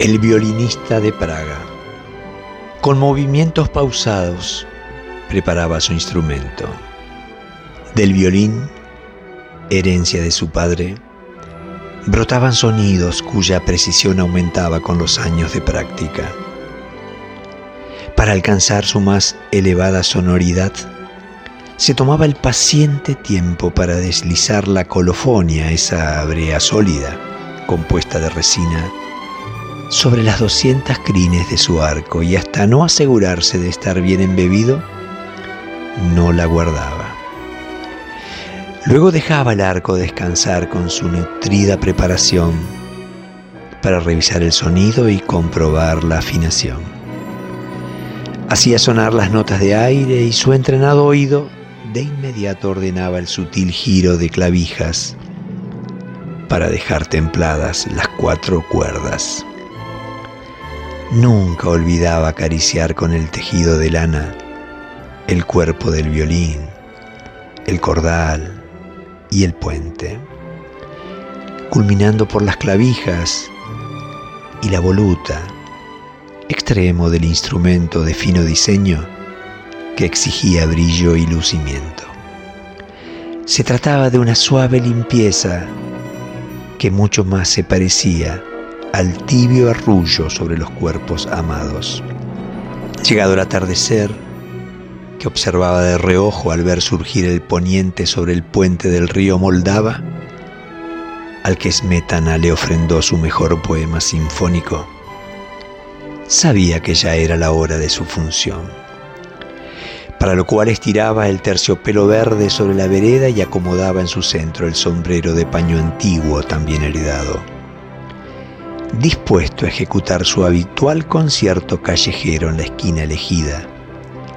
El violinista de Praga, con movimientos pausados, preparaba su instrumento. Del violín, herencia de su padre, brotaban sonidos cuya precisión aumentaba con los años de práctica. Para alcanzar su más elevada sonoridad, se tomaba el paciente tiempo para deslizar la colofonia, esa brea sólida, compuesta de resina, sobre las 200 crines de su arco y hasta no asegurarse de estar bien embebido, no la guardaba. Luego dejaba el arco descansar con su nutrida preparación para revisar el sonido y comprobar la afinación. Hacía sonar las notas de aire y su entrenado oído de inmediato ordenaba el sutil giro de clavijas para dejar templadas las cuatro cuerdas. Nunca olvidaba acariciar con el tejido de lana el cuerpo del violín, el cordal y el puente, culminando por las clavijas y la voluta, extremo del instrumento de fino diseño que exigía brillo y lucimiento. Se trataba de una suave limpieza que mucho más se parecía al tibio arrullo sobre los cuerpos amados. Llegado el atardecer, que observaba de reojo al ver surgir el poniente sobre el puente del río Moldava, al que Smetana le ofrendó su mejor poema sinfónico, sabía que ya era la hora de su función, para lo cual estiraba el terciopelo verde sobre la vereda y acomodaba en su centro el sombrero de paño antiguo también heredado dispuesto a ejecutar su habitual concierto callejero en la esquina elegida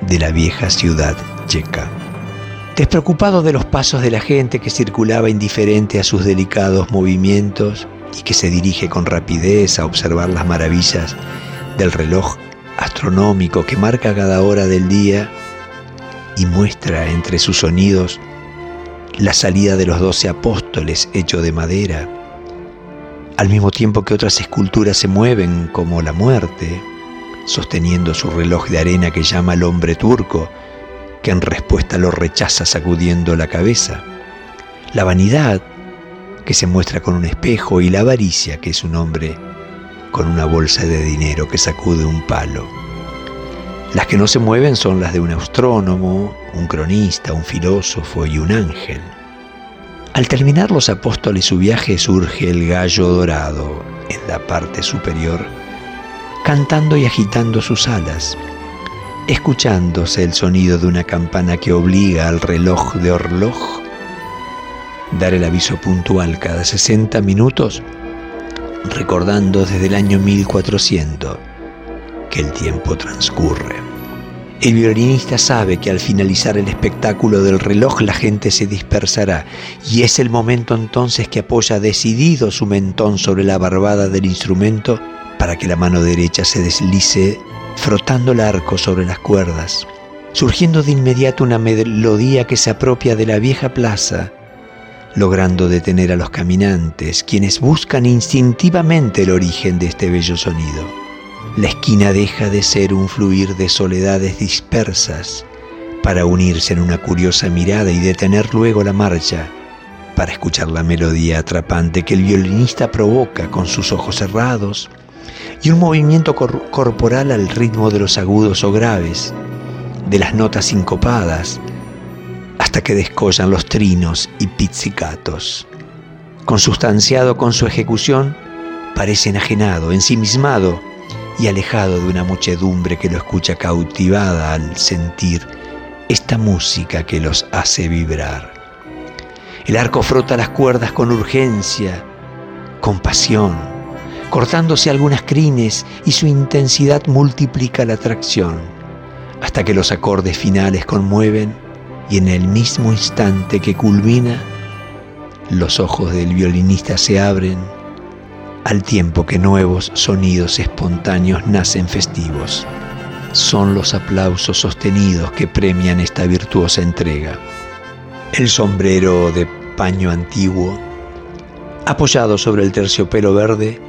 de la vieja ciudad checa. Despreocupado de los pasos de la gente que circulaba indiferente a sus delicados movimientos y que se dirige con rapidez a observar las maravillas del reloj astronómico que marca cada hora del día y muestra entre sus sonidos la salida de los doce apóstoles hecho de madera, al mismo tiempo que otras esculturas se mueven como la muerte, sosteniendo su reloj de arena que llama al hombre turco, que en respuesta lo rechaza sacudiendo la cabeza, la vanidad que se muestra con un espejo y la avaricia que es un hombre con una bolsa de dinero que sacude un palo. Las que no se mueven son las de un astrónomo, un cronista, un filósofo y un ángel. Al terminar los apóstoles su viaje surge el gallo dorado en la parte superior, cantando y agitando sus alas, escuchándose el sonido de una campana que obliga al reloj de Orloj dar el aviso puntual cada 60 minutos, recordando desde el año 1400 que el tiempo transcurre. El violinista sabe que al finalizar el espectáculo del reloj la gente se dispersará y es el momento entonces que apoya decidido su mentón sobre la barbada del instrumento para que la mano derecha se deslice frotando el arco sobre las cuerdas, surgiendo de inmediato una melodía que se apropia de la vieja plaza, logrando detener a los caminantes, quienes buscan instintivamente el origen de este bello sonido. La esquina deja de ser un fluir de soledades dispersas para unirse en una curiosa mirada y detener luego la marcha para escuchar la melodía atrapante que el violinista provoca con sus ojos cerrados y un movimiento corporal al ritmo de los agudos o graves, de las notas sincopadas, hasta que descollan los trinos y pizzicatos. Consustanciado con su ejecución, parece enajenado, ensimismado, y alejado de una muchedumbre que lo escucha cautivada al sentir esta música que los hace vibrar. El arco frota las cuerdas con urgencia, con pasión, cortándose algunas crines y su intensidad multiplica la atracción, hasta que los acordes finales conmueven y en el mismo instante que culmina, los ojos del violinista se abren al tiempo que nuevos sonidos espontáneos nacen festivos. Son los aplausos sostenidos que premian esta virtuosa entrega. El sombrero de paño antiguo, apoyado sobre el terciopelo verde,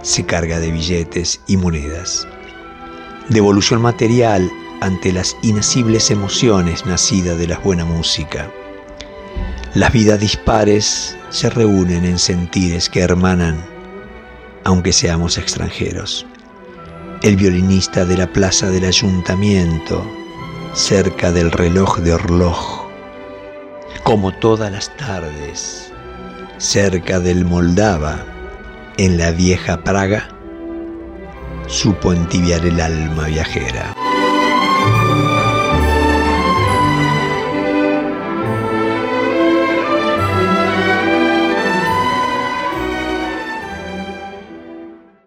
se carga de billetes y monedas. Devolución material ante las inacibles emociones nacidas de la buena música. Las vidas dispares se reúnen en sentires que hermanan, aunque seamos extranjeros. El violinista de la plaza del ayuntamiento, cerca del reloj de Orloj, como todas las tardes, cerca del Moldava, en la vieja Praga, supo entibiar el alma viajera.